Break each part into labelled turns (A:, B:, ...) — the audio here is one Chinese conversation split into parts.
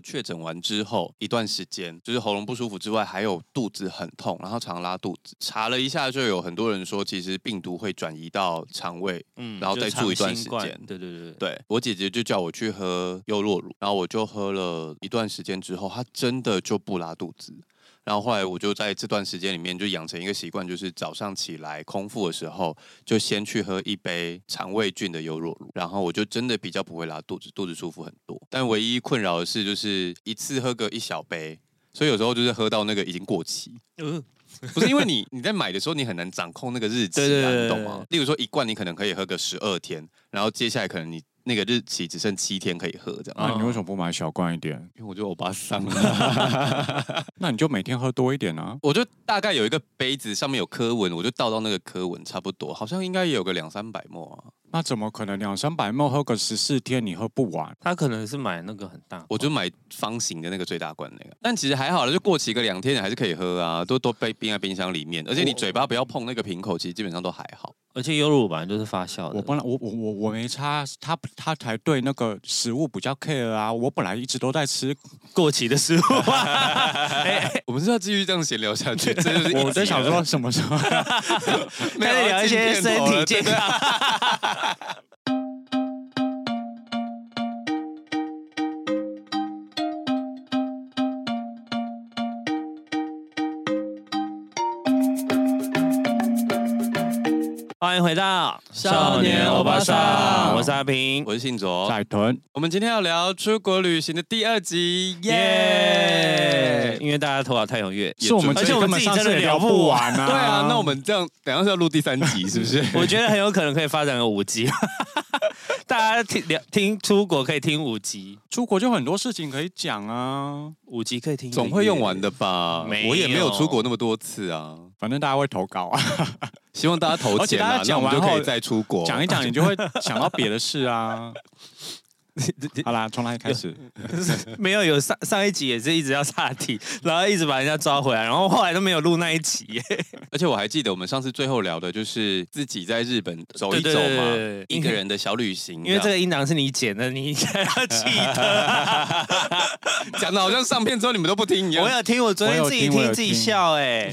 A: 我确诊完之后一段时间，就是喉咙不舒服之外，还有肚子很痛，然后常拉肚子。查了一下，就有很多人说，其实病毒会转移到肠胃，嗯，然后再住一段时
B: 间。对对对
A: 对，我姐姐就叫我去喝优酪乳，然后我就喝了一段时间之后，她真的就不拉肚子。然后后来我就在这段时间里面就养成一个习惯，就是早上起来空腹的时候，就先去喝一杯肠胃菌的优酪乳，然后我就真的比较不会拉肚子，肚子舒服很多。但唯一困扰的是，就是一次喝个一小杯，所以有时候就是喝到那个已经过期。嗯，不是因为你你在买的时候你很难掌控那个日期啊，你懂吗？例如说一罐你可能可以喝个十二天，然后接下来可能你。那个日期只剩七天可以喝，这样。
C: 那你为什么不买小罐一点？
A: 因为我觉得欧巴桑。
C: 那你就每天喝多一点啊。
A: 我就大概有一个杯子，上面有刻文，我就倒到那个刻文，差不多，好像应该也有个两三百沫啊。
C: 那怎么可能两三百沫喝个十四天你喝不完？
B: 他可能是买那个很大，
A: 我就买方形的那个最大罐那个。但其实还好了，就过期个两天你还是可以喝啊，都都被冰在冰箱里面，而且你嘴巴不要碰那个瓶口，其实基本上都还好。
B: 而且优酪乳本来就是发酵的。
C: 我本来我我我我没差，他他才对那个食物比较 care 啊。我本来一直都在吃 过期的食物。
A: 啊、我们是要继续这样闲聊下去？这就是
C: 我在想说什么时候
B: 开始聊一些身体健康。迎回到
C: 少年欧巴桑，
B: 我是阿平，
A: 我是信卓，
C: 海豚。
A: 我们今天要聊出国旅行的第二集，耶、yeah!！
B: 因为大家头脑太踊跃，
C: 是我们，而且我们自己真的聊不完啊。
A: 对啊，那我们这样，等下是要录第三集，是不是？
B: 我觉得很有可能可以发展个五集。大家听聊听出国可以听五集，
C: 出国就很多事情可以讲啊，
B: 五集可以听，
A: 总会用完的吧？我也没有出国那么多次啊，
C: 反正大家会投稿啊，
A: 希望大家投钱啊，那我们就可以再出国，
C: 讲一讲，你就会想到别的事啊。好啦，从哪里开始？
B: 没有，有上上一集也是一直要岔题，然后一直把人家抓回来，然后后来都没有录那一集耶。
A: 而且我还记得我们上次最后聊的就是自己在日本走一走嘛，对对对对，一个人的小旅行。
B: 因为这个音档是你剪的，你应该要记得。
A: 讲的好像上片之后你们都不听一样。
B: 我有听，我昨天自己听自己笑哎。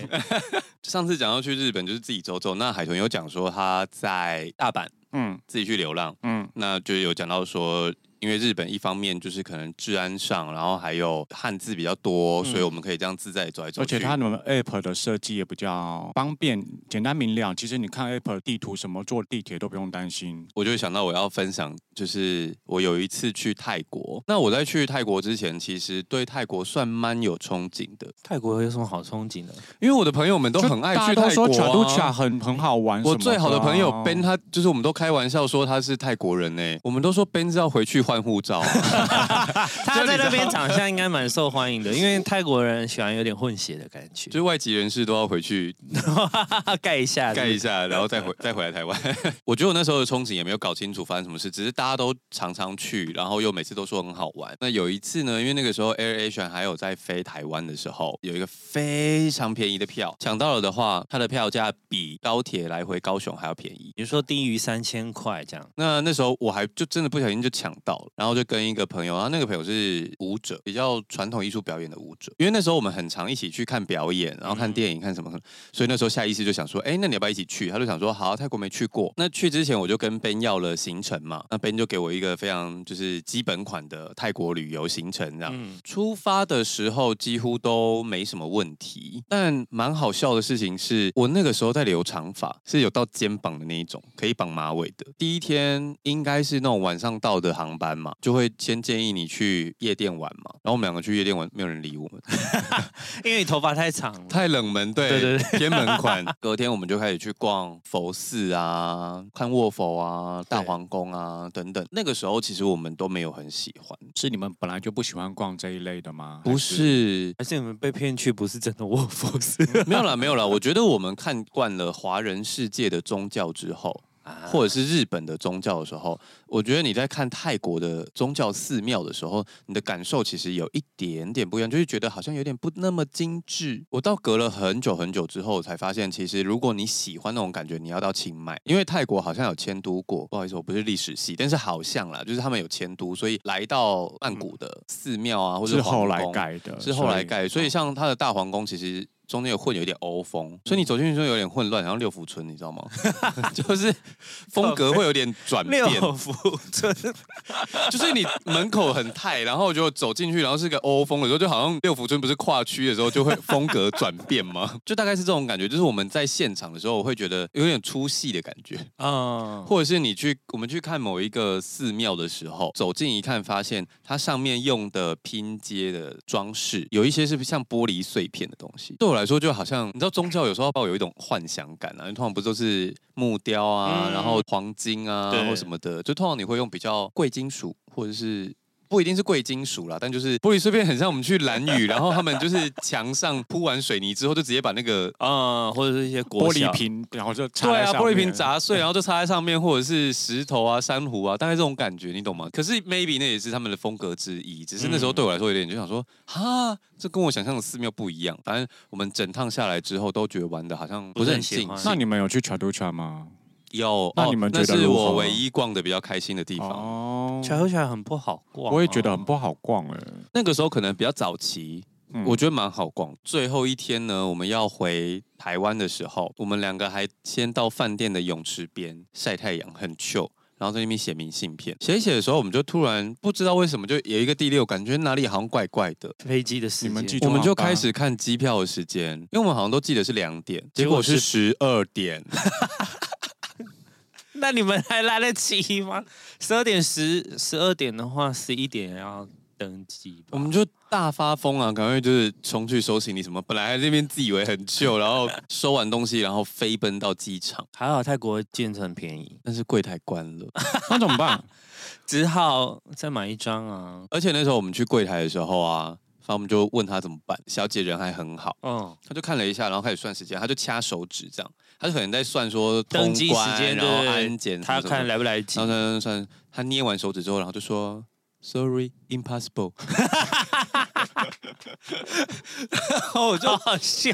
A: 上次讲到去日本就是自己走走，那海豚有讲说他在大阪，嗯，自己去流浪，嗯，那就有讲到说。因为日本一方面就是可能治安上，然后还有汉字比较多，嗯，所以我们可以这样自在走来走去。
C: 而且它们 app 的设计也比较方便、简单明了。其实你看 app 地图，什么坐地铁都不用担心。
A: 我就想到我要分享，就是我有一次去泰国。那我在去泰国之前，其实对泰国算蛮有憧憬的。
B: 泰国有什么好憧憬的？
A: 因为我的朋友们都很爱去泰国，啊，
C: 卡都卡很很好玩。
A: 我最好的朋友 Ben，他就是我们都开玩笑说他是泰国人呢。我们都说 Ben 是要回去。换护照，
B: 他在那边长相应该蛮受欢迎的，因为泰国人喜欢有点混血的感觉，
A: 就是外籍人士都要回去
B: 盖一下，
A: 盖一下，然后再回再回来台湾。我觉得我那时候的憧憬也没有搞清楚发生什么事，只是大家都常常去，然后又每次都说很好玩。那有一次呢，因为那个时候 AirAsia 还有在飞台湾的时候，有一个非常便宜的票，抢到了的话，它的票价比高铁来回高雄还要便宜，
B: 比如说低于三千块这样。
A: 那那时候我还就真的不小心就抢到。然后就跟一个朋友，然后那个朋友是舞者，比较传统艺术表演的舞者。因为那时候我们很常一起去看表演，然后看电影，看什么，所以那时候下意识就想说，哎，那你要不要一起去？他就想说，好，泰国没去过。那去之前我就跟 Ben 要了行程嘛，那 Ben 就给我一个非常就是基本款的泰国旅游行程，这样。嗯。出发的时候几乎都没什么问题，但蛮好笑的事情是我那个时候在留长发，是有到肩膀的那一种，可以绑马尾的。第一天应该是那种晚上到的航班嘛。就会先建议你去夜店玩嘛，然后我们两个去夜店玩，没有人理我们，
B: 因为你头发太长了，
A: 太冷门，对对对，偏门款。隔天我们就开始去逛佛寺啊，看卧佛啊，大皇宫啊等等。那个时候其实我们都没有很喜欢，
C: 是你们本来就不喜欢逛这一类的吗？
A: 不是，
B: 还是你们被骗去？不是真的卧佛寺？
A: 没有啦，没有啦。我觉得我们看惯了华人世界的宗教之后。或者是日本的宗教的时候，我觉得你在看泰国的宗教寺庙的时候，你的感受其实有一点点不一样，就是觉得好像有点不那么精致。我到隔了很久很久之后，才发现其实如果你喜欢那种感觉，你要到清迈，因为泰国好像有迁都过。不好意思，我不是历史系，但是好像啦，就是他们有迁都，所以来到曼谷的寺庙啊，或者是
C: 后来盖的，
A: 是后来盖，所以像他的大皇宫其实。中间有混有一点欧风，所以你走进去之后有点混乱，然后六福村你知道吗？就是风格会有点转变。
B: 六福村
A: 就是你门口很泰，然后就走进去，然后是个欧风的时候，就好像六福村不是跨区的时候就会风格转变吗？就大概是这种感觉，就是我们在现场的时候，我会觉得有点出戏的感觉啊。或者是你去我们去看某一个寺庙的时候，走近一看，发现它上面用的拼接的装饰有一些是像玻璃碎片的东西，对我来说就好像，你知道宗教有时候抱有一种幻想感啊，因为通常不都是木雕啊，然后黄金啊，或什么的，就通常你会用比较贵金属或者是。不一定是贵金属啦，但就是 玻璃碎片很像我们去蓝雨，然后他们就是墙上铺完水泥之后，就直接把那个
B: 啊、嗯，或者是一些
C: 玻璃瓶，然后就
A: 对啊，玻璃瓶砸碎，然后就插在上面，或者是石头啊、珊瑚啊，大概这种感觉，你懂吗？可是 maybe 那也是他们的风格之一，只是那时候对我来说有点就想说，哈、嗯，这跟我想象的寺庙不一样。反正我们整趟下来之后，都觉得玩的好像不是很尽兴。
C: 那你们有去 Chatuchak 吗？
A: 有，
C: 那你们觉得、
A: 哦、那是我唯一逛的比较开心的地方。
B: 哦，巧合起来很不好逛，
C: 我也觉得很不好逛哎。
A: 那个时候可能比较早期，嗯、我觉得蛮好逛。最后一天呢，我们要回台湾的时候，我们两个还先到饭店的泳池边晒太阳，很 chill，然后在那边写明信片。写一写的时候，我们就突然不知道为什么就有一个第六感觉哪里好像怪怪的。
B: 飞机的时间，
A: 我们就开始看机票的时间，因为我们好像都记得是两点，结果是十二点。
B: 那你们还来得及吗？十二点十十二点的话，十一点要登机。
A: 我们就大发疯啊，赶快就是冲去收行李什么。本来在那边自以为很旧，然后收完东西，然后飞奔到机场。
B: 还好泰国建成便宜，
A: 但是柜台关了，
C: 那怎么办？
B: 只好再买一张啊。
A: 而且那时候我们去柜台的时候啊。然后我们就问他怎么办，小姐人还很好，嗯，他就看了一下，然后开始算时间，他就掐手指这样，他就可能在算说
B: 登机时间，
A: 然后安检，
B: 他看来不来得及，
A: 然后算算算，他捏完手指之后，然后就说 Sorry, impossible，然后我就好笑，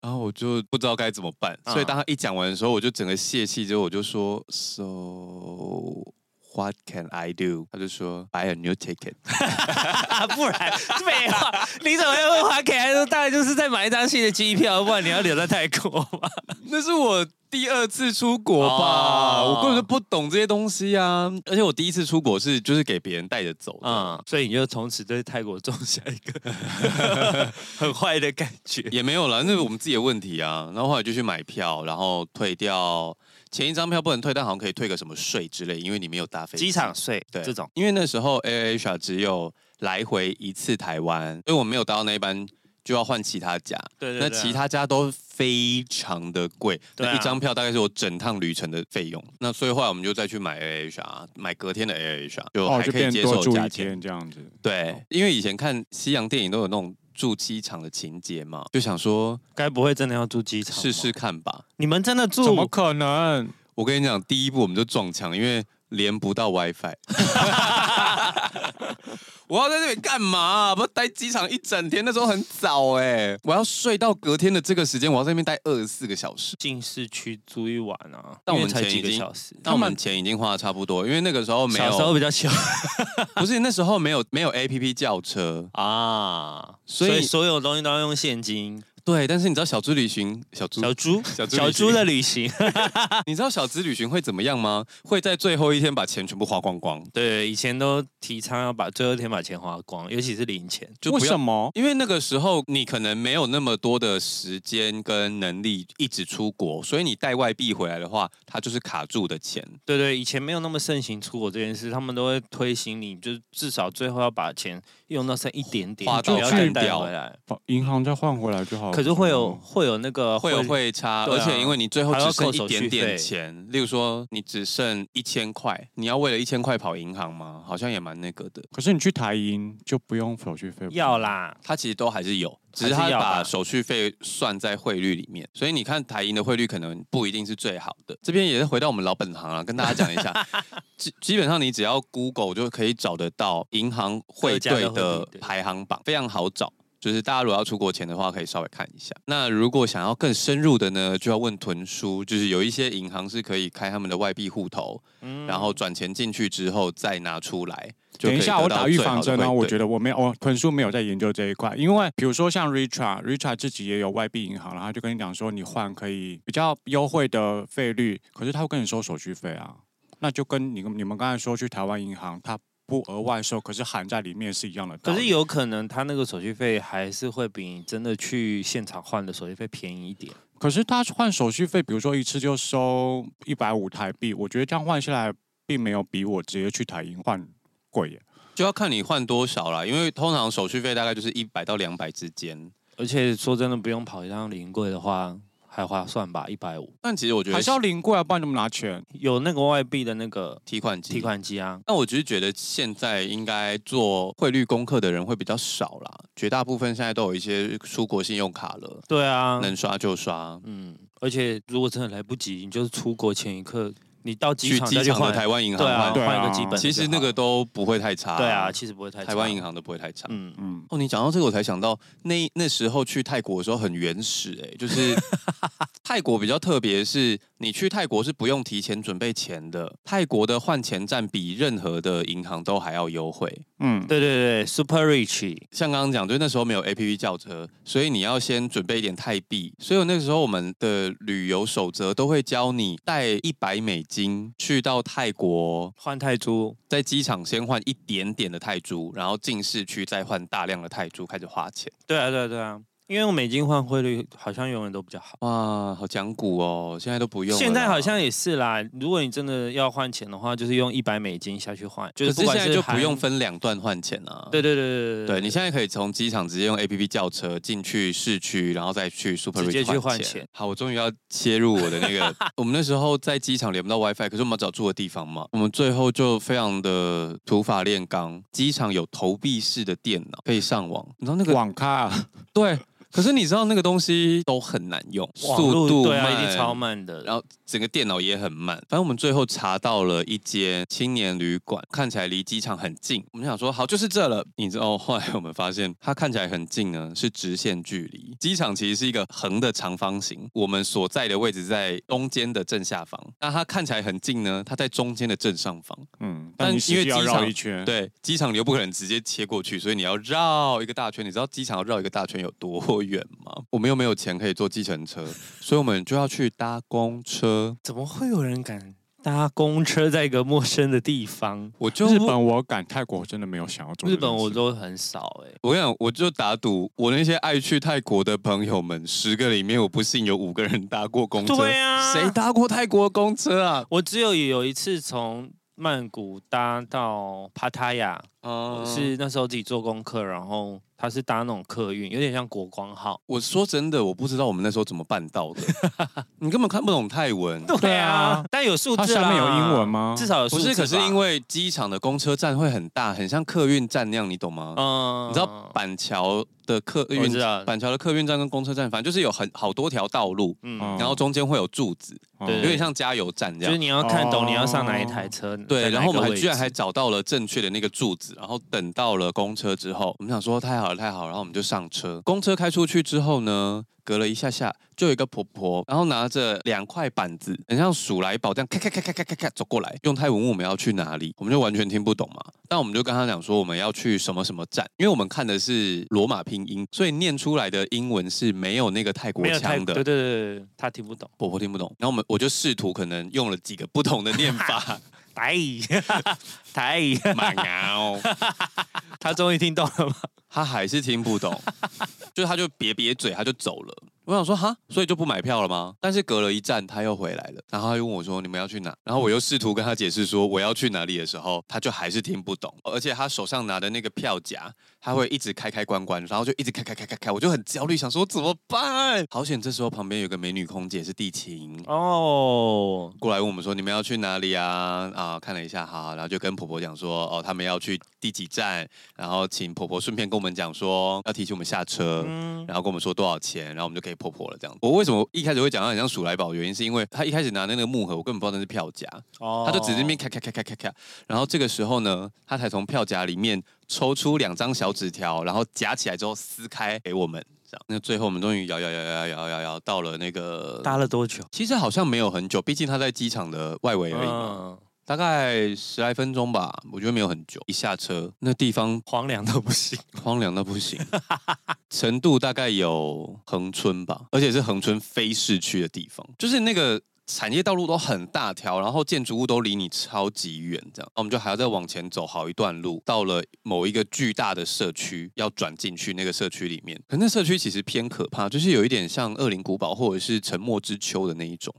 A: 然后我就不知道该怎么办，所以当他一讲完的时候，我就整个泄气，之后我就说 So。What can I do？他就说 Buy a new ticket。
B: 不然废话，你怎么会问 What can I do？大概就是在买一张新的机票，不然你要留在泰国吗？
A: 那是我第二次出国吧，哦、我根本就不懂这些东西啊。而且我第一次出国是就是给别人带着走，
B: 嗯，所以你就从此对泰国种下一个 很坏的感觉。
A: 也没有啦，那是我们自己的问题啊。然后后来就去买票，然后退掉。前一张票不能退，但好像可以退个什么税之类，因为你没有搭飞机。
B: 机场税
A: 对
B: 这种，
A: 因为那时候 AirAsia 只有来回一次台湾，所以我没有搭到那一班，就要换其他家。
B: 对，对对。
A: 那其他家都非常的贵，那一张票大概是我整趟旅程的费用。那所以后来我们就再去买 AirAsia，买隔天的 AirAsia，就还可以接受价钱
C: 这样子。
A: 对，哦、因为以前看西洋电影都有那种。住机场的情节嘛，就想说，
B: 该不会真的要住机场？
A: 试试看吧。
B: 你们真的住？
C: 怎么可能？
A: 我跟你讲，第一步我们就撞墙，因为连不到 WiFi。我要在这里干嘛、啊？不要待机场一整天，那时候很早哎、欸。我要睡到隔天的这个时间，我要在那边待二十四个小时。
B: 进市区住一晚啊？
A: 但我们才几个小时？但我们钱已经花的差不多，因为那个时候没有。
B: 小时候比较穷，
A: 不是那时候没有没有 APP 叫车啊，
B: 所以所有东西都要用现金。
A: 对，但是你知道小猪旅行，小猪，
B: 小猪，小猪，小猪的旅行，
A: 你知道小资旅行会怎么样吗？会在最后一天把钱全部花光光。
B: 对，以前都提倡要把最后一天把钱花光，尤其是零钱。
A: 就为什么？因为那个时候你可能没有那么多的时间跟能力一直出国，所以你带外币回来的话，它就是卡住的钱。
B: 对对，以前没有那么盛行出国这件事，他们都会推行你，就是至少最后要把钱用到剩一点点，
A: 花到去
B: 带回来，
C: 银行再换回来就好。
B: 可是会有会有那个
A: 会有会差，
B: 啊
A: 而且因为你最后只剩一
B: 点
A: 点钱，例如说你只剩一千块，你要为了一千块跑银行吗？好像也蛮那个的。
C: 可是你去台银就不用手续费，
B: 要啦，
A: 它其实都还是有，只是它
B: 还是要吧
A: 把手续费算在汇率里面，所以你看台银的汇率可能不一定是最好的。这边也是回到我们老本行啊，跟大家讲一下，基基本上你只要 Google 就可以找得到银行
B: 汇兑的
A: 排行榜，非常好找。就是大家如果要出国前的话，可以稍微看一下。那如果想要更深入的呢，就要问屯叔。就是有一些银行是可以开他们的外币户头，
B: 嗯
A: 然后转钱进去之后再拿出来。
C: 等一下，我打
A: 预
C: 防针哦。
A: 的汇兑
C: 我觉得我没有，我屯叔没有在研究这一块，因为比如说像 Richard，Richard 自己也有外币银行，然后就跟你讲说，你换可以比较优惠的费率，可是他会跟你收手续费啊，那就跟你你们刚才说去台湾银行，他不额外收，可是含在里面是一样的。
B: 可是有可能他那个手续费还是会比你真的去现场换的手续费便宜一点。
C: 可是他换手续费，比如说一次就收一百五台币，我觉得这样换下来，并没有比我直接去台银换贵耶。
A: 就要看你换多少啦，因为通常手续费大概就是一百到两百之间。
B: 而且说真的，不用跑一趟临柜的话，还划算吧？一百五
A: 但其实我觉得
C: 还是要临柜啊，不然怎么拿钱？
B: 有那个外币的那个
A: 提款机。
B: 提款机啊。
A: 那我只是觉得现在应该做汇率功课的人会比较少啦，绝大部分现在都有一些出国信用卡了，
B: 对啊，
A: 能刷就刷。
B: 嗯，而且如果真的来不及，你就是出国前一刻，你到机
A: 去
B: 场再去换
A: 的台湾银行
B: 对啊，
A: 换，
C: 对啊
B: 换一个基本的就好。
A: 其实那个都不会太差。
B: 对啊，，其实不会太差
A: 台湾银，行都不会太差。
B: 嗯，
C: 嗯，
A: 哦，你讲到这个，我才想到那那时候去泰国的时候很原始哎、就是 泰国比较特别，是你去泰国是不用提前准备钱的，泰国的换钱站比任何的银行都还要优惠。
C: 嗯，
B: 对对对，Super Rich，
A: 像刚刚讲，就是那时候没有 A P P 叫车，所以你要先准备一点泰币。所以那个时候我们的旅游守则都会教你带一百美金去到泰国，
B: 换泰铢，
A: 在机场先换一点点的泰铢，然后进市区再换大量的泰铢开始花钱。
B: 对啊对啊对啊，因为用美金换汇率好像永远都比较好。
A: 哇，好讲古哦！现在都不用了啦。
B: 现在好像也是啦，如果你真的要换钱的话，就是用一百美金下去换，就
A: 可是
B: 是不管
A: 现在就不
B: 含
A: 用。分两段换钱啊。
B: 对对对对
A: 对，你现在可以从机场直接用 A P P 叫车进去市区，然后再去 Super
B: 直接
A: Rich
B: 去
A: 换
B: 换钱
A: 好，我终于要切入我的那个，我们那时候在机场连不到 WiFi，可是我们要找住的地方嘛，我们最后就非常的土法炼钢，机场有投币式的电脑可以上网，你知道那个
C: 网咖、啊、
A: 对，可是你知道那个东西都很难用，速度
B: 路对啊，
A: 慢
B: 一定超慢的。
A: 然后整个电脑也很慢，反正我们最后查到了一间青年旅馆，看起来离机场很近。我们想说好就是这了，你知道后来我们发现它看起来很近呢，是直线距离。机场其实是一个横的长方形，我们所在的位置在中间的正下方。那它看起来很近呢，它在中间的正上方。
C: 嗯，
A: 但因为机场
C: 绕一圈，，
A: 对，机场你又不可能直接切过去，所以你要绕一个大圈。你知道机场要绕一个大圈有多远吗？我们又没有钱可以坐计程车，所以我们就要去搭公车。
B: 怎么会有人敢搭公车在一个陌生的地方？
A: 我就
C: 日本我敢，泰国我真的没有想要做
B: 日。本我都很少哎、
A: 我跟你讲，我就打赌，我那些爱去泰国的朋友们，十个里面我不信有五个人搭过公车。
B: 对啊
A: 谁搭过泰国公车啊？
B: 我只有有一次从曼谷搭到帕塔亚，
A: 嗯
B: 是那时候自己做功课，然后他是搭那种客运，有点像国光号。
A: 我说真的，我不知道我们那时候怎么办到的。你根本看不懂泰文。
C: 对啊，
B: 但有数字啦
C: 它下面有英文吗
B: 至少有数字吧。
A: 不是，可是因为机场的公车站会很大，很像客运站那样，你懂吗？
B: 嗯
A: 你知道板桥的客运，板桥的客运站跟公车站，反正就是有很好多条道路，
B: 嗯，
C: 哦
A: 然后中间会有柱子，
C: 哦
B: 对
A: 有点像加油站这样。
B: 就是你要看懂
C: 哦
B: 你要上哪一台车。对，
A: 然后我们还居然
B: 还
A: 找到了正确的那个柱子，然后等到了公车之后，我们想说太好了太好了，然后我们就上车。公车开出去之后呢，隔了一下下，就有一个婆婆，然后拿着两块板子，很像鼠来宝这样，咔咔咔咔咔咔咔走过来，用泰文问我们要去哪里，我们就完全听不懂嘛。但我们就跟他讲说我们要去什么什么站，因为我们看的是罗马拼音，所以念出来的英文是没有那个泰
B: 国
A: 腔的。
B: 对对对对，他听不懂。
A: 婆婆听不懂，然后我们我就试图可能用了几个不同的念法，
B: 台台，
A: 蛮牛。
B: 他终于听懂了吗？
A: 他还是听不懂，就他就瘪瘪嘴，他就走了。我想说哈，所以就不买票了吗？但是隔了一站他又回来了，然后他又问我说：“你们要去哪？”然后我又试图跟他解释说我要去哪里的时候，他就还是听不懂，而且他手上拿的那个票夹，他会一直开开关关，然后就一直开开开开开，我就很焦虑，想说怎么办？好险，这时候旁边有个美女空姐是地勤哦，过来问我们说：“你们要去哪里啊？”啊，看了一下，哈，然后就跟婆婆讲说：“哦，他们要去第几站？”然后请婆婆顺便跟我们讲说要提醒我们下车，嗯、然后跟我们说多少钱，然后我们就可以婆婆了这样。我为什么一开始会讲到很像鼠来宝？原因是因为他一开始拿那个木盒，我根本不知道那是票夹，哦、他就只是那边咔咔咔咔咔咔，然后这个时候呢，他才从票夹里面抽出两张小纸条，然后夹起来之后撕开给我们，这样。那最后我们终于摇摇摇摇摇摇摇到了那个
B: 搭了多久？
A: 其实好像没有很久，毕竟他在机场的外围而已嘛。嗯大概十来分钟吧，我觉得没有很久。一下车，那地方
B: 荒凉到不行，
A: 荒凉到不行，程度大概有恒春吧，而且是恒春非市区的地方，就是那个产业道路都很大条，然后建筑物都离你超级远，这样，我们就还要再往前走好一段路，到了某一个巨大的社区，要转进去那个社区里面。可那社区其实偏可怕，就是有一点像恶灵古堡或者是沉默之丘的那一种。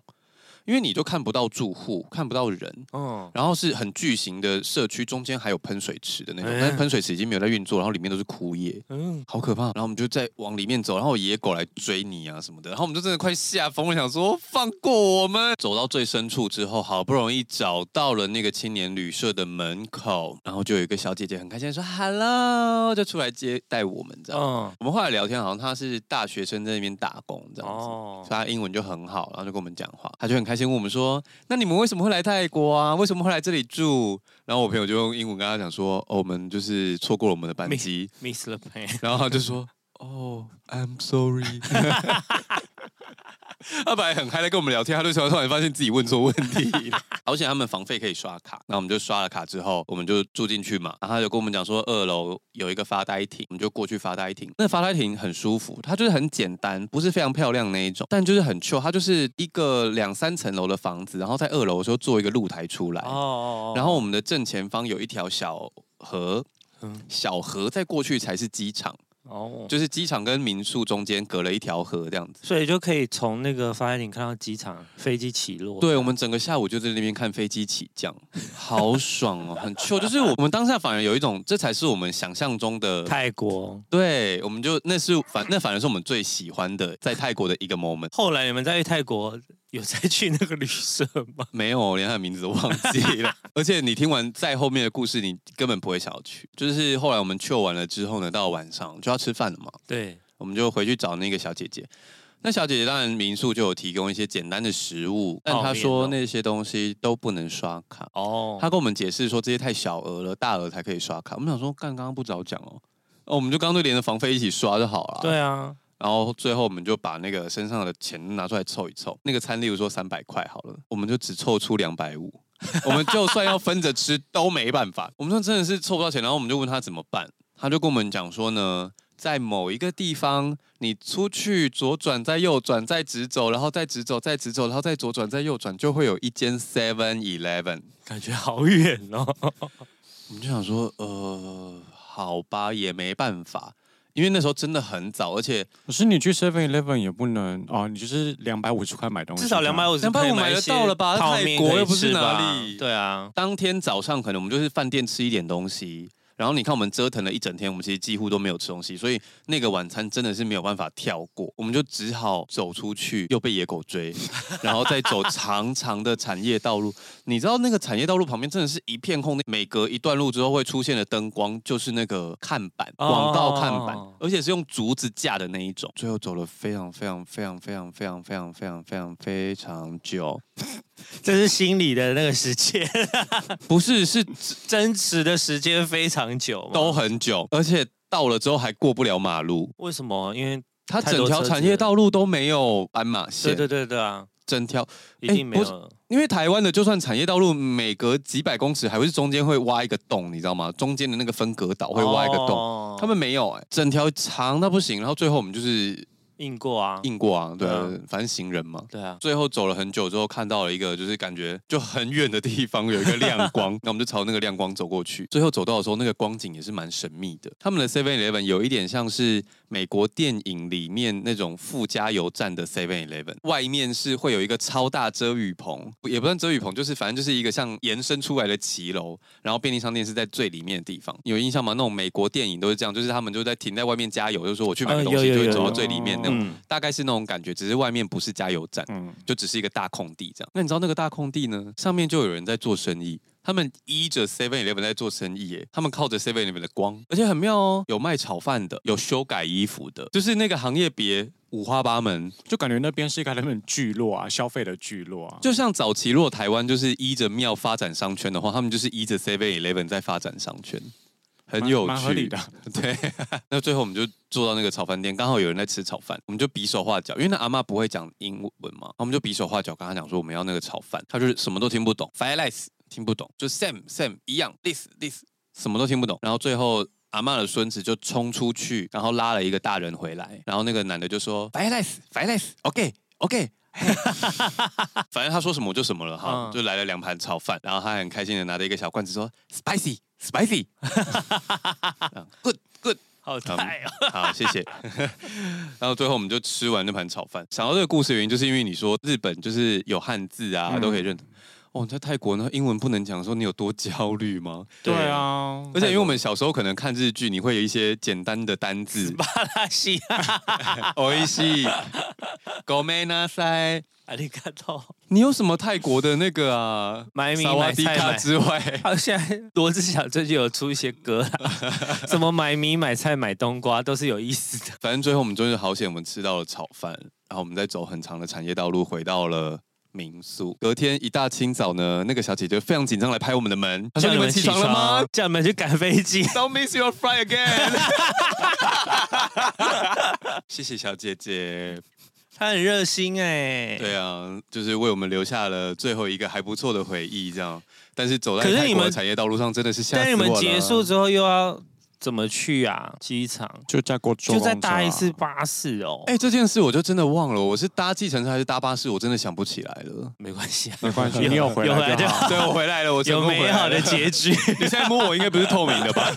A: 因为你就看不到住户，看不到人，嗯，然后是很巨型的社区，中间还有喷水池的那种，但是喷水池已经没有在运作，然后里面都是枯叶，嗯，好可怕。然后我们就在往里面走，然后野狗来追你啊什么的，然后我们就真的快吓疯了，想说放过我们。走到最深处之后，好不容易找到了那个青年旅社的门口，然后就有一个小姐姐很开心说 “hello”，就出来接待我们，这样。嗯，我们后来聊天，好像她是大学生在那边打工这样子，所以她英文就很好，然后就跟我们讲话，她就很开。还先问我们说，那你们为什么会来泰国啊？为什么会来这里住？然后我朋友就用英文跟他讲说，哦，我们就是错过了我们的班机，
B: miss the plane。
A: 然后他就说，哦，I'm sorry。他本来很嗨在跟我们聊天，他就突然发现自己问错问题。而且他们房费可以刷卡，那我们就刷了卡之后，我们就住进去嘛。然后他就跟我们讲说，二楼有一个发呆亭，我们就过去发呆亭。那发呆亭很舒服，它就是很简单，不是非常漂亮那一种，但就是很 chill。它就是一个两三层楼的房子，然后在二楼的时候做一个露台出来。哦。然后我们的正前方有一条小河，小河再过去才是机场。哦，oh. 就是机场跟民宿中间隔了一条河这样子，
B: 所以就可以从那个发呆亭看到机场飞机起落。
A: 对，我们整个下午就在那边看飞机起降，好爽哦，很 chill。就是我们当下反而有一种，这才是我们想象中的
B: 泰国。
A: 对，我们就那是反那反而是我们最喜欢的在泰国的一个 moment。
B: 后来你们在泰国。有再去那个旅社吗？
A: 没有，连他的名字都忘记了。而且你听完再后面的故事，你根本不会想要去。就是后来我们去完了之后呢，到晚上就要吃饭了嘛。
B: 对，
A: 我们就回去找那个小姐姐。那小姐姐当然民宿就有提供一些简单的食物，但她说那些东西都不能刷卡。哦，她跟我们解释说这些太小额了，大额才可以刷卡。我们想说，干刚刚不早讲哦，哦，我们就刚刚就连着房费一起刷就好了。
B: 对啊。
A: 然后最后我们就把那个身上的钱拿出来凑一凑，那个餐例如说三百块好了，我们就只凑出两百五，我们就算要分着吃都没办法。我们说真的是凑不到钱，然后我们就问他怎么办，他就跟我们讲说呢，在某一个地方，你出去左转再右转再直走，然后再直走再直走，然后再左转再右转，就会有一间 Seven Eleven，
B: 感觉好远哦。
A: 我们就想说，呃，好吧，也没办法。因为那时候真的很早，而且
C: 可是你去 Seven Eleven 也不能哦，你就是两百五十块买东西，
B: 至少两百五十块
A: 买，买得到了吧？泰国又不是哪里，
B: 对啊。
A: 当天早上可能我们就是饭店吃一点东西。然后你看，我们折腾了一整天，我们其实几乎都没有吃东西，所以那个晚餐真的是没有办法跳过，我们就只好走出去，又被野狗追，然后再走长长的产业道路。你知道那个产业道路旁边真的是一片空地，每隔一段路之后会出现的灯光就是那个看板，广告看板，而且是用竹子架的那一种。最后走了非常非常非常非常非常非常非常非常非常久。
B: 这是心理的那个时间，
A: 不是，是
B: 真实的时间非常久，
A: 都很久，而且到了之后还过不了马路。
B: 为什么？因为
A: 它整条产业道路都没有斑马线。
B: 对对对对啊，
A: 整条
B: 一定没有。
A: 因为台湾的就算产业道路，每隔几百公尺还会是中间会挖一个洞，你知道吗？中间的那个分隔岛会挖一个洞，他们没有哎，整条长到不行。然后最后我们就是。
B: 印过啊，
A: 印过啊，对啊，反正行人嘛。
B: 对啊，
A: 最后走了很久之后，看到了一个就是感觉就很远的地方有一个亮光，那我们就朝那个亮光走过去。最后走到的时候，那个光景也是蛮神秘的。他们的 Seven Eleven 有一点像是美国电影里面那种附加油站的 Seven Eleven，外面是会有一个超大遮雨棚，也不算遮雨棚，就是反正就是一个像延伸出来的骑楼，然后便利商店是在最里面的地方。有印象吗？那种美国电影都是这样，就是他们就在停在外面加油，就是说我去买个东西就会走到最里面那种。
B: 嗯，
A: 大概是那种感觉，只是外面不是加油站，
C: 嗯，
A: 就只是一个大空地这样。那你知道那个大空地呢？上面就有人在做生意，他们依着 Seven Eleven 在做生意耶。他们靠着 Seven Eleven 的光，而且很妙哦，有卖炒饭的，有修改衣服的，就是那个行业别五花八门。
C: 就感觉那边是一个他们聚落啊，消费的聚落啊。
A: 就像早期如果台湾就是依着庙发展商圈的话，他们就是依着 Seven Eleven 在发展商圈。很有趣，
C: 蛮合理的。
A: 对，那最后我们就坐到那个炒饭店，刚好有人在吃炒饭，我们就比手画脚，因为那阿嬷不会讲英文嘛，我们就比手画脚跟他讲说我们要那个炒饭，他就是什么都听不懂，fried rice 听不懂，就 same same 一样，this this 什么都听不懂，然后最后阿嬷的孙子就冲出去，然后拉了一个大人回来，然后那个男的就说 rice fried rice，OK OK。反正他说什么我就什么了哈，就来了两盘炒饭，然后他很开心的拿着一个小罐子说 spicy spicy，good good，
B: 好菜哦，
A: 好谢谢。然后最后我们就吃完那盘炒饭。想到这个故事的原因，就是因为你说日本就是有汉字啊，都可以认。哦，在泰国呢，英文不能讲，说你有多焦虑吗？
C: 对啊，
A: 而且因为我们小时候可能看日剧，你会有一些简单的单字，
B: 巴拉西，
A: おいしい，ごめんなさい，
B: 阿里嘎多。
A: 你有什么泰国的那个啊？
B: 买米
A: 萨瓦
B: 买菜买
A: 迪卡之外，
B: 好，现在罗志祥最近有出一些歌啦，什么买米买菜买冬瓜都是有意思的。
A: 反正最后我们终于好险，我们吃到了炒饭，然后我们再走很长的产业道路回到了。 民宿。隔天一大清早呢，那个小姐姐非常紧张来拍我们的门，她说：“你们起床了吗？
B: 叫你们去赶飞机。
A: ”Don't miss your flight again。谢谢小姐姐，
B: 她很热心哎。
A: 对啊，就是为我们留下了最后一个还不错的回忆，这样。但是走在泰国的产业道路上真的是吓死我了。
B: 但你们结束之后又要。怎么去啊？机场
C: 就在过，
B: 就再搭一次巴士哦。
A: 哎，这件事我就真的忘了，我是搭计程车还是搭巴士，我真的想不起来了。
B: 没关系，
C: 没关系，你有回来就好。
A: 对，我回来了，我
B: 有美好的结局。
A: 你现在摸我应该不是透明的吧？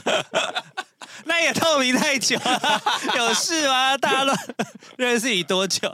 B: 那也透明太久了，有事吗？大家都认识你多久？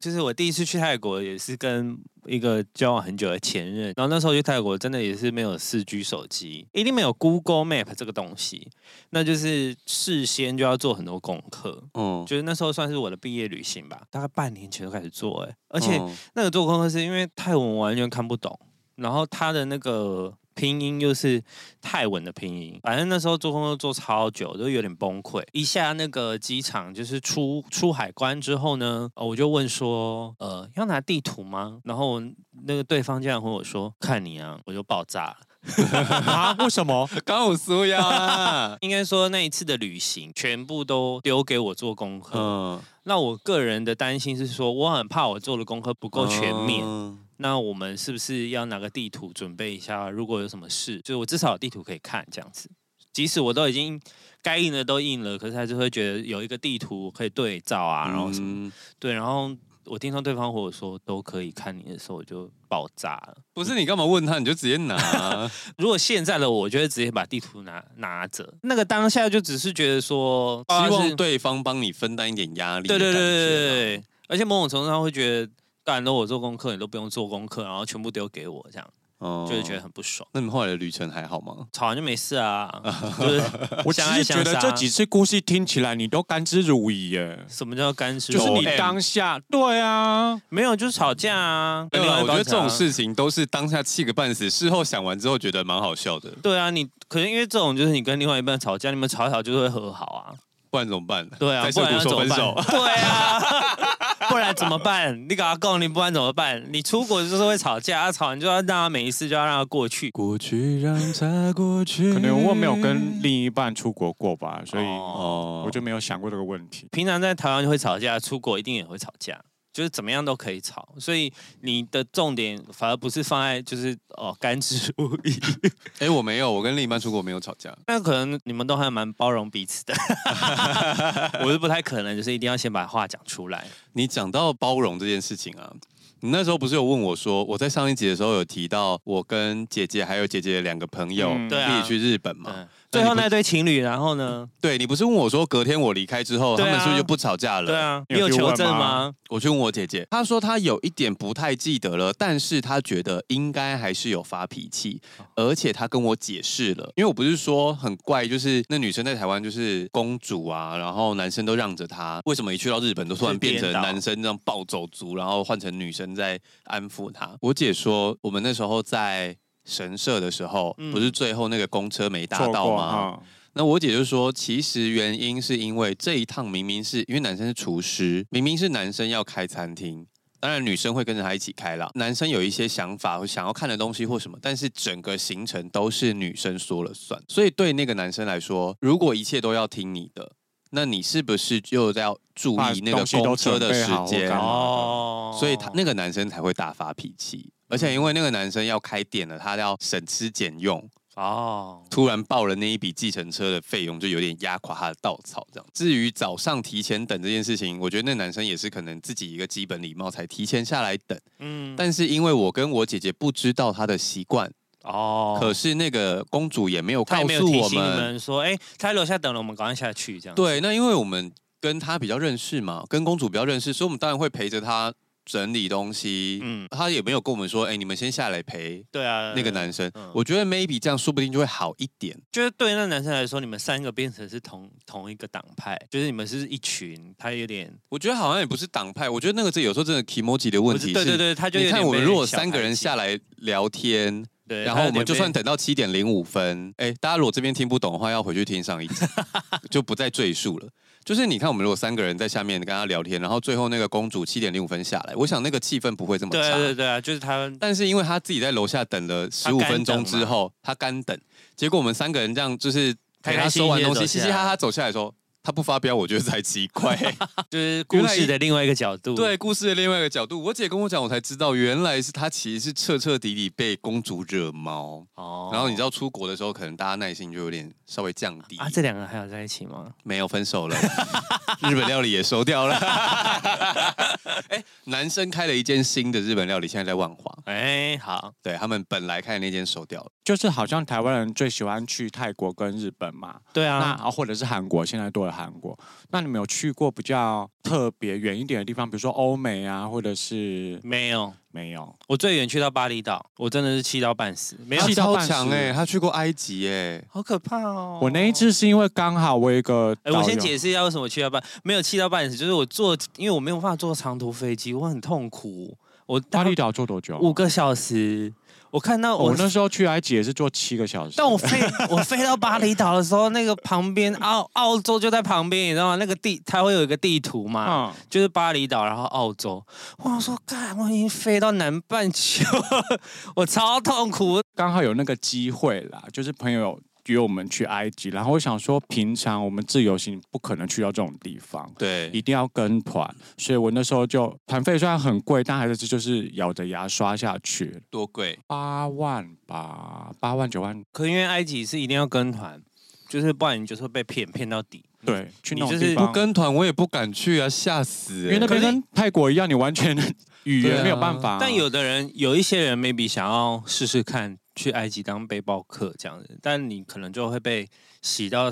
B: 就是我第一次去泰国，也是跟一个交往很久的前任，然后那时候去泰国真的也是没有四 G 手机，一定没有 Google Map 这个东西，那就是事先就要做很多功课。嗯，就是那时候算是我的毕业旅行吧，大概半年前就开始做，哎，而且那个做功课是因为泰文完全看不懂，然后他的那个。拼音又是泰文的拼音，反正那时候做工作做超久，都有点崩溃。一下那个机场就是出出海关之后呢，我就问说，呃，要拿地图吗？然后那个对方竟然和我说，看你啊，我就爆炸了。
C: 啊？为什么？
A: 刚我输呀。
B: 应该说那一次的旅行全部都丢给我做功课。嗯，那我个人的担心是说，我很怕我做的功课不够全面。嗯那我们是不是要拿个地图准备一下？如果有什么事，就是我至少有地图可以看，这样子。即使我都已经该印的都印了，可是他就会觉得有一个地图可以对照啊，然后什么？对，然后我听到对方和我说都可以看你的时候，我就爆炸了。
A: 不是你干嘛问他？你就直接拿啊。
B: 如果现在的我，就会直接把地图拿拿着。那个当下就只是觉得说，
A: 希望对方帮你分担一点压力。
B: 对对对对对，而且某种程度上会觉得。当然都我做功课，你都不用做功课，然后全部丢给我，这样，哦、就会觉得很不爽。
A: 那你们后来的旅程还好吗？
B: 吵完就没事啊。就是
C: 我其实觉得这几次故事听起来你都甘之如饴耶。
B: 什么叫甘之？
C: 就是你当下对啊，
B: 没有就是吵架啊。
A: 对啊，我觉得这种事情都是当下气个半死，事后想完之后觉得蛮好笑的。
B: 对啊，你可能因为这种就是你跟另外一半吵架，你们吵一吵就会和好啊。
A: 不然怎么办？
B: 对啊，不然怎么办？对啊，不然怎么办？你搞他够，你不然怎么办？你出国就是会吵架，啊、吵完就要让他每一次就要让他过去。
A: 过去让他过去。
C: 可能我没有跟另一半出国过吧，所以哦，我就没有想过这个问题。
B: 平常在台湾就会吵架，出国一定也会吵架。就是怎么样都可以吵，所以你的重点反而不是放在就是哦甘之如飴。
A: 哎、欸，我没有，我跟另一半出国没有吵架。
B: 那可能你们都还蛮包容彼此的，我是不太可能，就是一定要先把话讲出来。
A: 你讲到包容这件事情啊。你那时候不是有问我说，我在上一集的时候有提到，我跟姐姐还有姐姐的两个朋友一起去日本嘛？
B: 最后那对情侣，然后呢？
A: 对，你不是问我说，隔天我离开之后，他们是不是就不吵架了？
B: 对啊，你有求证吗？
A: 我去问我姐姐，她说她有一点不太记得了，但是她觉得应该还是有发脾气，而且她跟我解释了，因为我不是说很怪，就是那女生在台湾就是公主啊，然后男生都让着她，为什么一去到日本都突然变成男生这样暴走族，然后换成女生在安抚她？我姐说，我们那时候在。神社的时候，不是最后那个公车没搭到吗？那我姐就说，其实原因是因为这一趟明明是因为男生是厨师，明明是男生要开餐厅，当然女生会跟着他一起开啦。男生有一些想法或想要看的东西或什么，但是整个行程都是女生说了算。所以对那个男生来说，如果一切都要听你的，那你是不是就要注意那个公车的时间？哦，所以他那个男生才会大发脾气。而且因为那个男生要开店了，他要省吃俭用哦，突然报了那一笔计程车的费用，就有点压垮他的稻草。这样。至于早上提前等这件事情，我觉得那男生也是可能自己一个基本礼貌才提前下来等。嗯，但是因为我跟我姐姐不知道他的习惯哦，可是那个公主也没有告诉我们
B: 说，哎，他在楼下等了，我们赶快下去这样。
A: 对，那因为我们跟他比较认识嘛，跟公主比较认识，所以我们当然会陪着他。整理东西，嗯，他也没有跟我们说，哎、欸，你们先下来陪，对啊，那个男生，嗯、我觉得 maybe 这样说不定就会好一点。
B: 就是对那男生来说，你们三个变成是同同一个党派，就是你们是一群，他有点，
A: 我觉得好像也不是党派，我觉得那个这有时候真的 kimoji 的问题，
B: 对对对，他就你
A: 看我们如果三个人下来聊天，对，然后我们就算等到七点零五分，哎、欸，大家如果这边听不懂的话，要回去听上一集，就不再赘述了。就是你看，我们如果三个人在下面跟他聊天，然后最后那个公主七点零五分下来，我想那个气氛不会这么差。
B: 对对对啊，就是他。
A: 但是因为他自己在楼下等了十五分钟之后，他干等，结果我们三个人这样就是陪他收完东西，嘻嘻哈哈走下来说。他不发飙，我觉得才奇怪。
B: 就是故事的另外一个角度。
A: 对，故事的另外一个角度。我姐跟我讲，我才知道，原来是他其实是彻彻底底被公主惹毛。哦。然后你知道出国的时候，可能大家耐心就有点稍微降低。
B: 啊，这两个还有在一起吗？
A: 没有，分手了。日本料理也收掉了。哎，男生开了一间新的日本料理，现在在万华。
B: 哎，好。
A: 对，他们本来开的那间收掉了。
C: 就是好像台湾人最喜欢去泰国跟日本嘛。
B: 对啊。
C: 那或者是韩国，现在多了。韩国，那你们有去过比较特别远一点的地方，比如说欧美啊，或者是
B: 没有？
C: 没有。
B: 我最远去到巴厘岛，我真的是气到半死。没有
A: 气到强哎，他去过埃及哎，
B: 好可怕哦！
C: 我那一次是因为刚好我有一个，
B: 哎，我先解释一下为什么气到半没有气到半死，就是我坐，因为我没有办法坐长途飞机，我很痛苦。我
C: 巴厘岛坐多久？
B: 五个小时。我看到我，
C: 我那时候去埃及也是坐七个小时。
B: 但我飞 我飞到巴厘岛的时候，那个旁边澳澳洲就在旁边，你知道吗？那个地它会有一个地图嘛，嗯、就是巴厘岛，然后澳洲。我想说，干，我已经飞到南半球，我超痛苦。
C: 刚好有那个机会啦，就是朋友。约我们去埃及，然后我想说，平常我们自由行不可能去到这种地方，
A: 对，
C: 一定要跟团，所以我那时候就团费虽然很贵，但还是就是咬着牙刷下去。
A: 多贵？
C: 八万吧，八万九万。
B: 可因为埃及是一定要跟团，就是不然你就是会被骗骗到底。
C: 对，去那种地方
A: 不跟团我也不敢去啊，吓死、欸！
C: 因为那边跟泰国一样，你完全 语言没有办法、啊。
B: 但有的人，有一些人 maybe 想要试试看。去埃及当背包客这样子，但你可能就会被洗到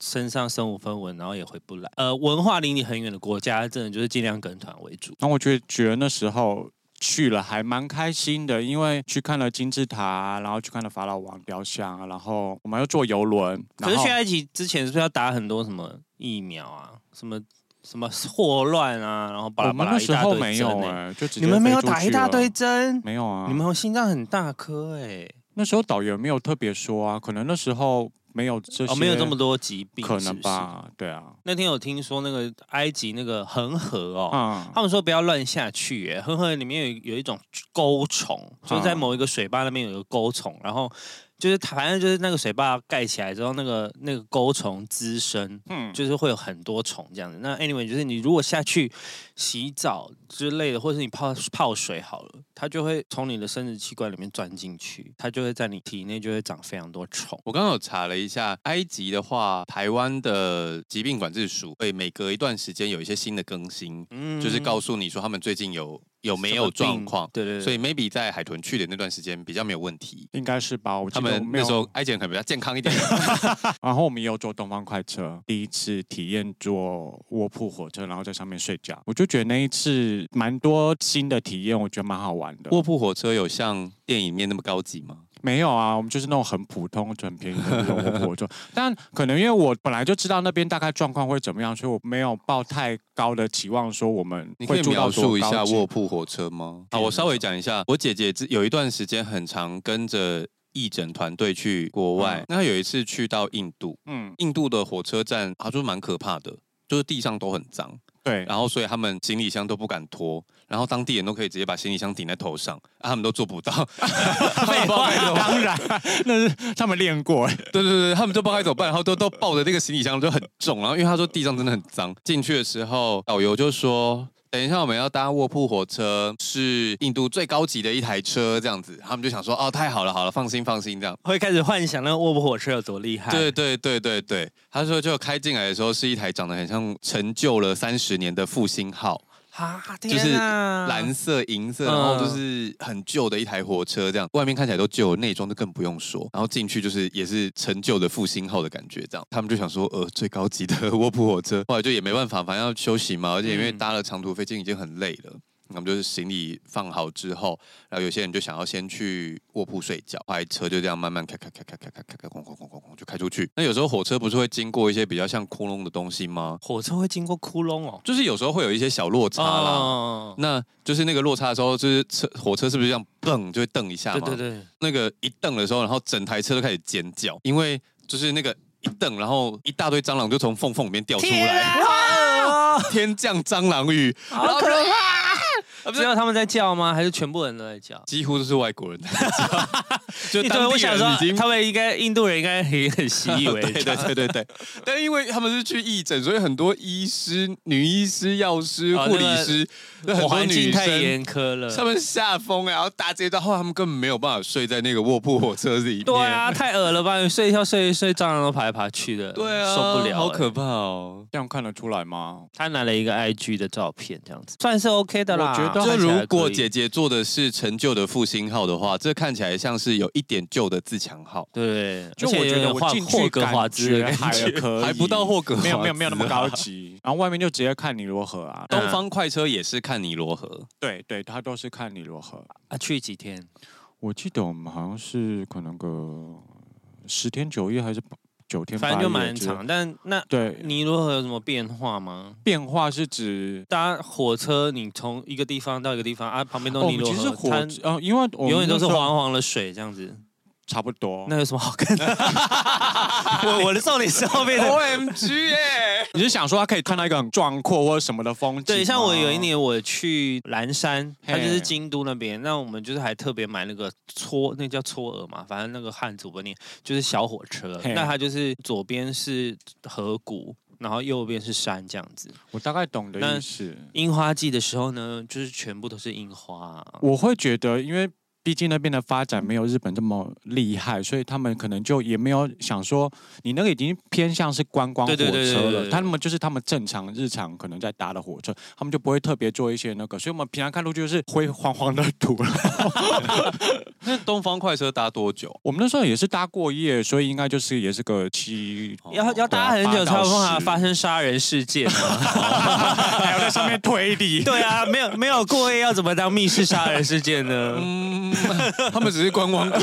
B: 身上身无分文，然后也回不来。呃，文化离你很远的国家，真的就是尽量跟团为主。
C: 那我觉得觉得那时候去了还蛮开心的，因为去看了金字塔，然后去看了法老王雕像，然后我们又坐游轮。
B: 可是去埃及之前是不是要打很多什么疫苗啊？什么什么霍乱啊？然后巴拉巴拉一大堆针、欸。我们那时候没有哎、欸，就你们没有打一大堆针？
C: 没有啊，
B: 你们心脏很大颗哎、欸。
C: 那时候导游没有特别说啊，可能那时候没有这些，哦，
B: 没有这么多疾病，
C: 可能吧？是是对啊。
B: 那天有听说那个埃及那个恒河哦，嗯、他们说不要乱下去，耶，恒河里面有有一种钩虫，就在某一个水坝那边有一个钩虫，然后就是反正就是那个水坝盖起来之后，那个那个钩虫滋生，嗯，就是会有很多虫这样子。那 anyway，就是你如果下去洗澡之类的，或者是你泡泡水好了，它就会从你的生殖器官里面钻进去，它就会在你体内就会长非常多虫。
A: 我刚刚有查了一下，埃及的话，台湾的疾病管制署会每隔一段时间有一些新的更新，嗯，就是告诉你说他们最近有。有没有状况？
B: 对，对对，
A: 所以 maybe 在海豚去的那段时间比较没有问题，
C: 应该是吧？我
A: 他们那时候埃及可能比较健康一点。
C: 然后我们也有坐东方快车，第一次体验坐卧铺火车，然后在上面睡觉，我就觉得那一次蛮多新的体验，我觉得蛮好玩的。
A: 卧铺火车有像电影里面那么高级吗？
C: 没有啊，我们就是那种很普通、很便宜的那种火车。但可能因为我本来就知道那边大概状况会怎么样，所以我没有抱太高的期望，说我们会住到多高。
A: 你可以描述一下卧铺火车吗？啊，我稍微讲一下。我姐姐有一段时间很常跟着义诊团队去国外。嗯、那她有一次去到印度，嗯，印度的火车站，她说蛮可怕的，就是地上都很脏。
C: 对，
A: 然后所以他们行李箱都不敢拖，然后当地人都可以直接把行李箱顶在头上，啊、他们都做不到。
C: 废话，当然，那是他们练过。
A: 对对对，他们就不知道该怎么办，然后都都抱着那个行李箱就很重，然后因为他说地上真的很脏，进去的时候导游就说。等一下，我们要搭卧铺火车，是印度最高级的一台车，这样子，他们就想说，哦，太好了，好了，放心，放心，这样
B: 会开始幻想那个卧铺火车有多厉害。
A: 对对对对对，他说就开进来的时候是一台长得很像陈旧了三十年的复兴号。
B: 啊！
A: 就是蓝色、银色，然后就是很旧的一台火车，这样外面看起来都旧，内装就更不用说。然后进去就是也是陈旧的复兴号的感觉，这样他们就想说，呃，最高级的 卧铺火车，后来就也没办法，反正要休息嘛，而且因为搭了长途飞机已经很累了。那么就是行李放好之后，然后有些人就想要先去卧铺睡觉，然车就这样慢慢开开开开开开开开，哐哐哐哐就开出去。那有时候火车不是会经过一些比较像窟窿的东西吗？
B: 火车会经过窟窿哦，
A: 就是有时候会有一些小落差啦。那就是那个落差的时候，就是车火车是不是这样蹦就会蹬一下？
B: 对对对。
A: 那个一蹬的时候，然后整台车都开始尖叫，因为就是那个一蹬，然后一大堆蟑螂就从缝缝里面掉出来，天降蟑螂雨，好可怕。
B: 只有他们在叫吗？还是全部人都在叫？
A: 几乎都是外国人在叫。就对
B: 我想说，他们应该印度人应该也很习以为 常。
A: 对对对对。但因为他们是去义诊，所以很多医师、女医师、药师、护理师，很多女生
B: 太严苛了。
A: 他们下风，然后大街道后，他们根本没有办法睡在那个卧铺火车里面。
B: 对啊，太恶了吧！你睡一觉睡一睡，蟑螂都爬来爬去的。
A: 对啊，
B: 受不了，
A: 好可怕哦！
C: 这样看得出来吗？
B: 他拿了一个 IG 的照片，这样子算是 OK 的啦。我觉得。
A: 就如果姐姐做的是陈旧的复兴号的话，这看起来像是有一点旧的自强号。
B: 对，
C: 就我觉得我进去感觉还可以，
A: 还不到 霍格，
C: 没有没有没有那么高级。然后外面就直接看尼罗河啊，
A: 东方快车也是看尼罗河。
C: 对对，他都是看尼罗河
B: 啊。去几天？
C: 我记得我们好像是可能个十天九夜还是？九天，
B: 反正就蛮长，但那对尼罗河有什么变化吗？
C: 变化是指
B: 搭火车，你从一个地方到一个地方啊，旁边都尼罗河，
C: 其实火哦，因为
B: 永远都是黄黄的水这样子。
C: 差不多，
B: 那有什么好看的？我我的重点是后面的
A: OMG 耶！
C: 你是想说他可以看到一个很壮阔或者什么的风景？
B: 对，像我有一年我去蓝山，它就是京都那边，那我们就是还特别买那个搓，那、叫搓耳嘛，反正那个汉族不念，就是小火车。那它就是左边是河谷，然后右边是山这样子。
C: 我大概懂的意思。
B: 樱花季的时候呢，就是全部都是樱花。
C: 我会觉得，因为。毕竟那边的发展没有日本这么厉害，所以他们可能就也没有想说，你那个已经偏向是观光火车了。他们就是他们正常日常可能在搭的火车，他们就不会特别做一些那个。所以我们平常看路就是灰黄黄的土了。
A: 那东方快车搭多久？
C: 我们那时候也是搭过夜，所以应该就是也是个七，
B: 要要搭很久才有办法发生杀人事件，
C: 还要在上面推理。
B: 对啊，没有没有过夜要怎么当密室杀人事件呢？嗯。
A: 他们只是观光客，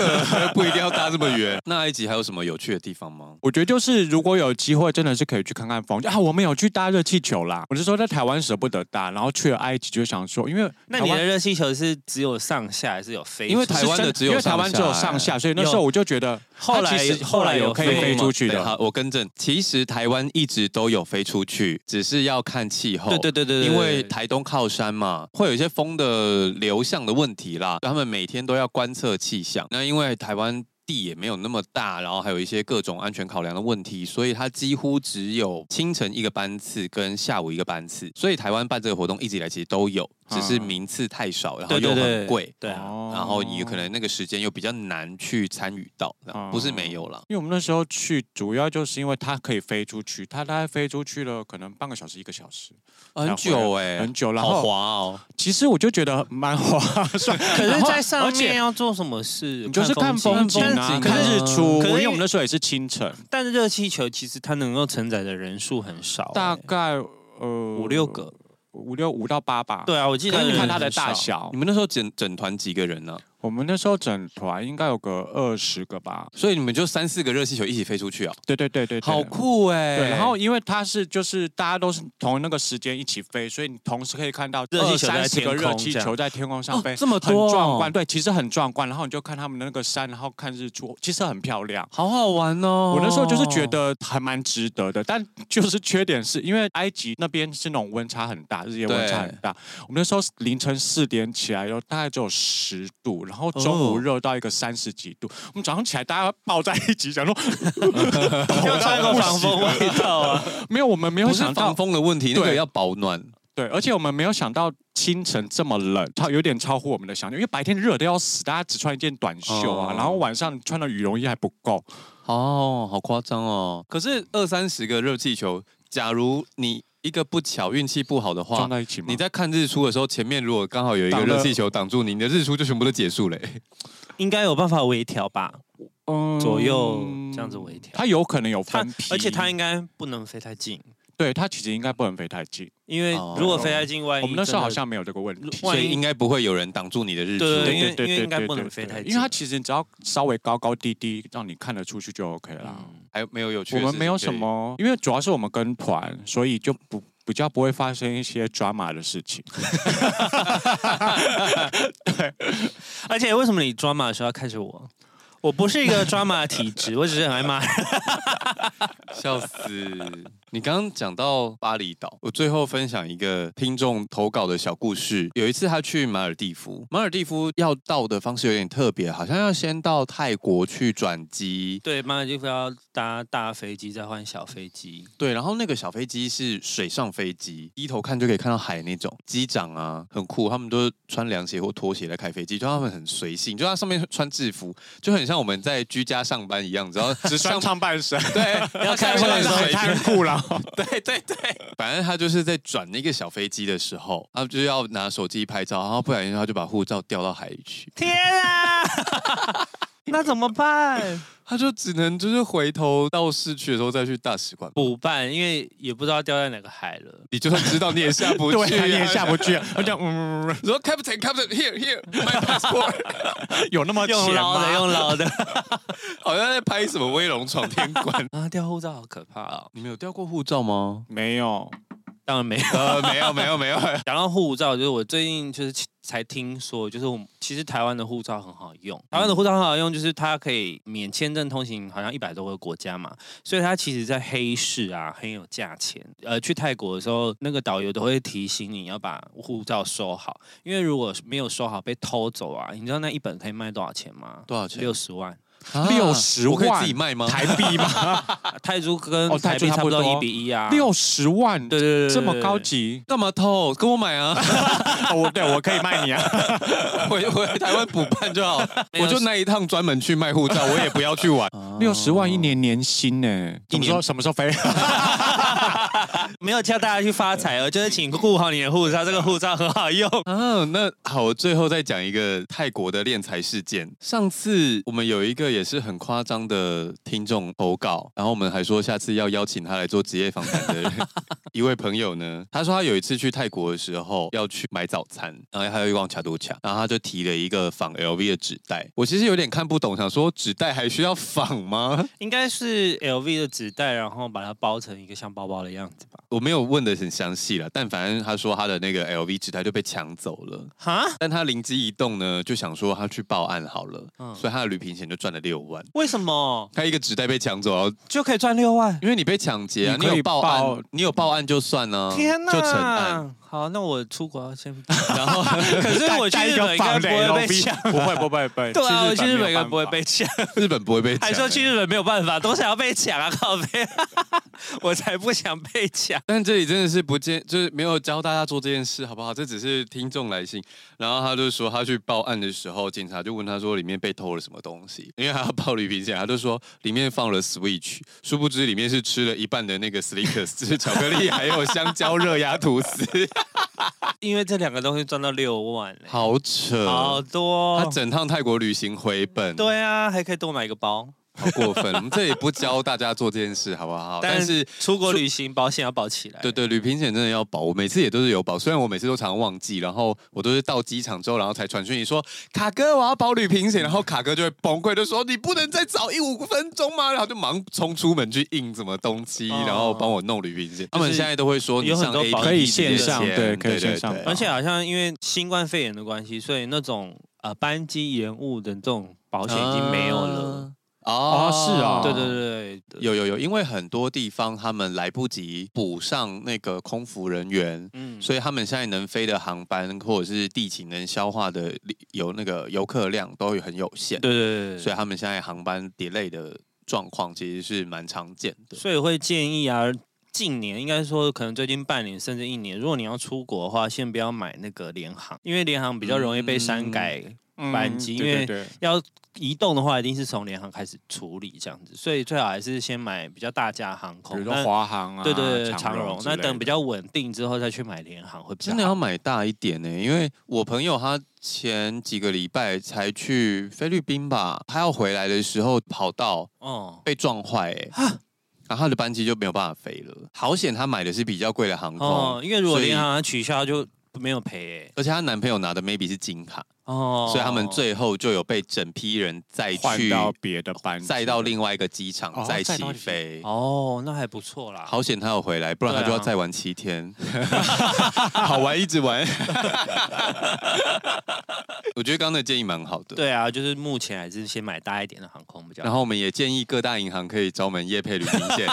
A: 不一定要搭这么远。那埃及还有什么有趣的地方吗？
C: 我觉得就是如果有机会，真的是可以去看看风景啊。我们有去搭热气球啦，我是说在台湾舍不得搭，然后去了埃及就想说，因为
B: 那你的热气球是只有上下还是有飞？
A: 因为台湾的只有上下，
C: 因为台湾只有上下，所以那时候我就觉得后来后来有可以飞出去的。
A: 好，我更正，其实台湾一直都有飞出去，只是要看气候。
B: 对对对对，
A: 因为台东靠山嘛，会有一些风的流向的问题啦，他们每天。都要观测气象，那因为台湾地也没有那么大，然后还有一些各种安全考量的问题，所以它几乎只有清晨一个班次跟下午一个班次。所以台湾办这个活动一直以来其实都有，只是名次太少，然后又很
B: 贵。对，
A: 然后你可能那个时间又比较难去参与到，不是没有了。
C: 因为我们那时候去，主要就是因为它可以飞出去，它大概飞出去了可能半个小时一个小时，
A: 很久哎、欸，
C: 很久，然后
A: 好滑哦。
C: 其实我就觉得蛮划算，
B: 可是在上面要做什么事？
C: 你就是看风景啊，看日出。可是因为我们那时候也是清晨，
B: 但是热气球其实它能够承载的人数很少、欸，
C: 大概呃
B: 五六个，
C: 五六五到八吧。
B: 对啊，我记得
C: 你看它的大小。
A: 你们那时候整整团几个人呢、啊？
C: 我们那时候整团应该有个二十个吧，
A: 所以你们就三四个热气球一起飞出去啊？
C: 对对对对，
A: 好酷哎！
C: 对，然后因为它是就是大家都是同那个时间一起飞，所以你同时可以看到二三十个热气球在天空上飞，
A: 这么多，
C: 很壮观。对，其实很壮观。然后你就看他们的那个山，然后看日出，其实很漂亮，
A: 好好玩哦。
C: 我那时候就是觉得还蛮值得的，但就是缺点是因为埃及那边是那种温差很大，日夜温差很大。我们那时候凌晨四点起来，然后大概只有十度，然后中午热。到一个三十几度，我们早上起来大家抱在一起，想说
B: 要穿一个防风外套啊。
C: 没有，我们没有想到
A: 防风的问题，那个要保暖。
C: 对，而且我们没有想到清晨这么冷，超有点超乎我们的想象。因为白天热的要死，大家只穿一件短袖啊，然后晚上穿的羽绒衣还不够。
A: 哦，好夸张哦！可是二三十个热气球，假如你一个不巧运气不好的话，
C: 撞在一起吗？
A: 你在看日出的时候，前面如果刚好有一个热气球挡住你，你的日出就全部都结束了。
B: 应该有办法微调吧？嗯，左右这样子微调，
C: 它有可能有分批，
B: 而且它应该不能飞太近。
C: 对，它其实应该不能飞太近，
B: 因为如果飞在境外
C: 我们那时候好像没有这个问题，
A: 所以应该不会有人挡住你的日出。
B: 对，因为因为应该不能飞太近，
C: 因为它其实只要稍微高高低低，让你看得出去就 OK 了。
A: 还有没有有趣？
C: 我们没有什么，因为主要是我们跟团，所以就不。比较不会发生一些 drama 的事情。
B: 对，而且为什么你 drama 的时候要看着我？我不是一个 drama 的体质，我只是很爱骂人。
A: 笑死！你刚刚讲到巴厘岛，我最后分享一个听众投稿的小故事。有一次他去马尔地夫，马尔地夫要到的方式有点特别，好像要先到泰国去转机。
B: 对，马尔地夫要搭大飞机，再换小飞机。
A: 对，然后那个小飞机是水上飞机，低头看就可以看到海那种。机长啊，很酷，他们都穿凉鞋或拖鞋来开飞机，就他们很随性，就他上面穿制服，就很像我们在居家上班一样，只要
C: 只穿上半身。
A: 对，要开会的时候
C: 太酷了。
A: 对对对，反正他就是在转那个小飞机的时候，他就要拿手机拍照，然后不小心他就把护照掉到海里去。
B: 天啊！那怎么办？
A: 他就只能就是回头到市区的时候再去大使馆
B: 补办，因为也不知道掉在哪个海了。
A: 你就算知道你也下不 去，
C: 你也下不去。啊他讲嗯，
A: 说 Captain Captain here here my passport，
C: 有那么
B: 用老的用老的，
A: 好像在拍什么威龙闯天关
B: 啊！掉护照好可怕哦！
A: 你们有掉过护照吗？
C: 没有。
B: 当然没有，
A: 呃，没有，没有，没有。讲
B: 到护照，就是我最近就是才听说，就是我们其实台湾的护照很好用。台湾的护照很好用，就是它可以免签证通行，好像一百多个国家嘛。所以它其实，在黑市啊很有价钱。呃，去泰国的时候，那个导游都会提醒你要把护照收好，因为如果没有收好被偷走啊，你知道那一本可以卖多少钱吗？
A: 多少钱？
B: 六十万。
C: 六十万，
A: 我可以自己卖吗？
C: 台币吗？
B: 泰铢跟台币差不多一比一啊。
C: 六十万，
B: 对对对，
C: 这么高级，
A: 干嘛偷？跟我买啊！
C: 我对我可以卖你啊，
A: 回回台湾补办就好。我就那一趟专门去卖护照，我也不要去玩。
C: 六十万一年年薪呢？你说什么时候飞？
B: 没有叫大家去发财哦，就是请顾好你的护照，这个护照很好用。
A: 啊，那好，我最后再讲一个泰国的敛财事件。上次我们有一个。也是很夸张的听众投稿，然后我们还说下次要邀请他来做职业访谈的人一位朋友呢。他说他有一次去泰国的时候要去买早餐，然后还有一逛卡都卡，然后他就提了一个仿 LV 的纸袋。我其实有点看不懂，想说纸袋还需要仿吗？
B: 应该是 LV 的纸袋，然后把它包成一个像包包的样子吧。
A: 我没有问的很详细了，但反正他说他的那个 LV 纸袋就被抢走了。哈？但他灵机一动呢，就想说他去报案好了，嗯、所以他的旅行险就赚了六万。
B: 为什么？
A: 他一个纸袋被抢走，然后
B: 就可以赚六万？
A: 因为你被抢劫啊！你，你有报案，你有报案就算了，
B: 天哪，
A: 就成案。
B: 好，那我出国要先，然后可是 我去日本应该不会被抢，
C: 不会不会不会，
B: 对啊，我去日本应该不会被抢，
A: 日本不会被抢，
B: 还说去日本没有办法，都想要被抢啊，靠背，我才不想被抢。
A: 但这里真的是不见，就是没有教大家做这件事，好不好？这只是听众来信，然后他就说他去报案的时候，警察就问他说里面被偷了什么东西，因为他要报旅行险，他就说里面放了 Switch，殊不知里面是吃了一半的那个是巧克力，还有香蕉热压吐司。
B: 因为这两个东西赚到六万，
A: 好扯，
B: 好多。
A: 他整趟泰国旅行回本，
B: 对啊，还可以多买一个包。
A: 好过分！我们这里不教大家做这件事，好不好？但是
B: 出国旅行保险要保起来。
A: 对对，旅平险真的要保。我每次也都是有保，虽然我每次都常常忘记，然后我都是到机场之后，然后才传讯你说：“卡哥，我要保旅平险。”然后卡哥就会崩溃，就说：“你不能再早一五分钟吗？”然后就忙冲出门去印什么东西，然后帮我弄旅平险。他们现在都会说：“你上
C: 可以线上，对，可以线上。”
B: 而且好像因为新冠肺炎的关系，所以那种呃班机延误的这种保险已经没有了。
A: 哦，
C: 是啊，
B: 对对对，
A: 有有有，因为很多地方他们来不及补上那个空服人员，嗯，所以他们现在能飞的航班或者是地勤能消化的有那个游客量都很有限，
B: 对对对，
A: 所以他们现在航班 delay 的状况其实是蛮常见的，
B: 所以会建议啊，近年应该说可能最近半年甚至一年，如果你要出国的话，先不要买那个联航，因为联航比较容易被删改。嗯班机，因为要移动的话，一定是从联航开始处理这样子，所以最好还是先买比较大家航空，
C: 比如说华航啊，
B: 对对对，长荣。那等比较稳定之后再去买联航会比较好。
A: 真的要买大一点呢，因为我朋友他前几个礼拜才去菲律宾吧，他要回来的时候跑道哦被撞坏哎，然后他的班机就没有办法飞了。好险他买的是比较贵的航空，
B: 因为如果联航取消就没有赔哎。
A: 而且她男朋友拿的 maybe 是金卡。哦，所以他们最后就有被整批人再去
C: 到别的班，
A: 再到另外一个机场再起飞。
B: 哦，那还不错啦。
A: 好险他有回来，不然他就要再玩七天。好玩，一直玩。我觉得刚刚的建议蛮好的。
B: 对啊，就是目前还是先买大一点的航空比较好。
A: 然后我们也建议各大银行可以找我们业配旅行线。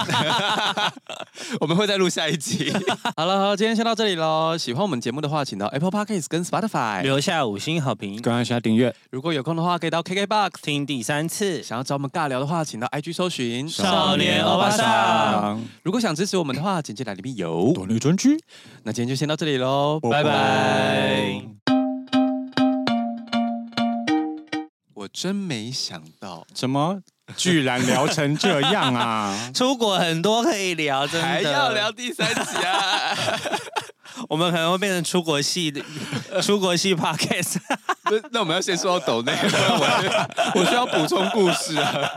A: 我们会再录下一集。好了，好，今天先到这里喽。喜欢我们节目的话，请到 Apple Podcast 跟 Spotify
B: 留下五星好评。
C: 赶快下订阅，
A: 如果有空的话，可以到 KKBOX
B: 听第三次。
A: 想要找我们尬聊的话，请到 IG 搜寻
B: 少年欧巴桑。
A: 如果想支持我们的话，简介栏里面有
C: 多内专区。
A: 那今天就先到这里喽，
B: 拜拜。
A: 我真没想到，
C: 怎么居然聊成这样啊？
B: 出国很多可以聊，真的
A: 还要聊第三集啊？
B: 我们可能会变成出国系的 出国系 podcast。
A: 那我们要先说到抖内，我需要补充故事啊。